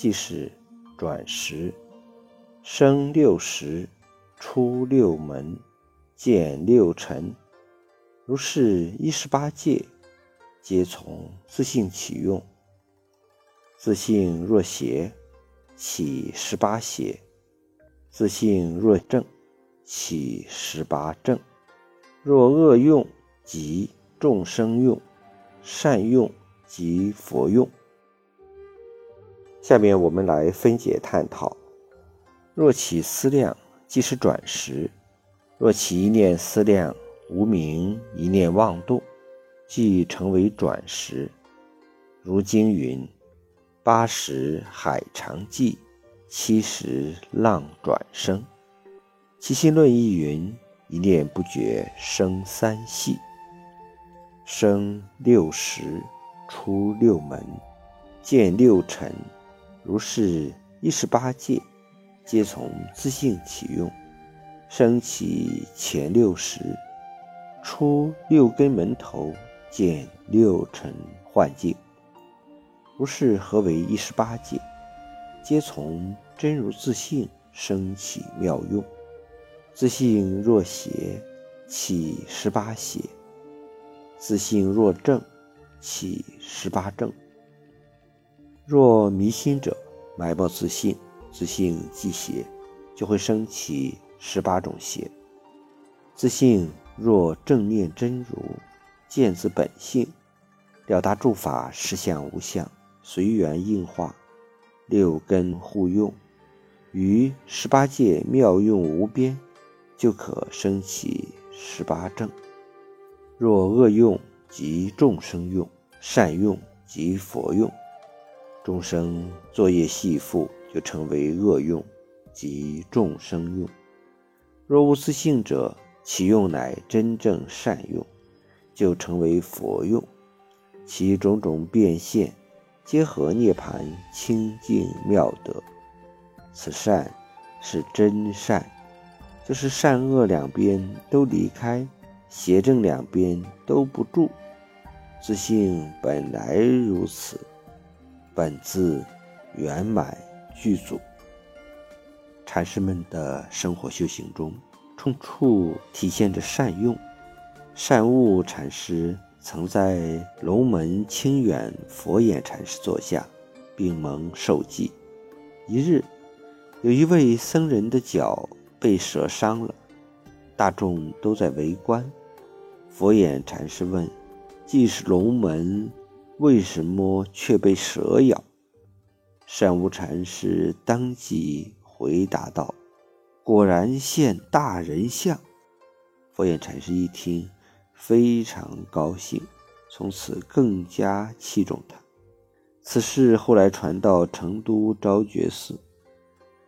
即是转识；生六识，出六门，见六尘。如是一十八界，皆从自性起用。自性若邪，起十八邪；自性若正，起十八正。若恶用，即。众生用、善用及佛用。下面我们来分解探讨：若起思量，即是转识；若起一念思量，无明一念妄动，即成为转识。如经云：“八十海常记，七十浪转生。”《七心论》亦云：“一念不觉，生三系。”生六十，出六门，见六尘，如是一十八界，皆从自性起用，生起前六识，出六根门头，见六尘幻境。如是何为一十八界？皆从真如自性生起妙用。自性若邪，起十八邪。自性若正，起十八正；若迷心者，埋没自性，自性即邪，就会升起十八种邪。自性若正念真如，见自本性，了达诸法实相无相，随缘应化，六根互用，于十八界妙用无边，就可升起十八正。若恶用即众生用，善用即佛用。众生作业细复，就成为恶用，即众生用。若无自性者，其用乃真正善用，就成为佛用。其种种变现，皆合涅盘清净妙德。此善是真善，就是善恶两边都离开。邪正两边都不住，自性本来如此，本自圆满具足。禅师们的生活修行中，处处体现着善用。善悟禅师曾在龙门清远佛眼禅师座下，并蒙受记。一日，有一位僧人的脚被蛇伤了，大众都在围观。佛眼禅师问：“既是龙门，为什么却被蛇咬？”善无禅师当即回答道：“果然现大人相。”佛眼禅师一听，非常高兴，从此更加器重他。此事后来传到成都昭觉寺，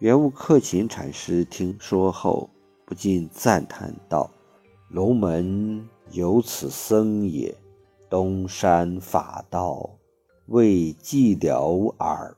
圆悟克勤禅师听说后，不禁赞叹道：“龙门。”有此僧也，东山法道，为寂寥耳。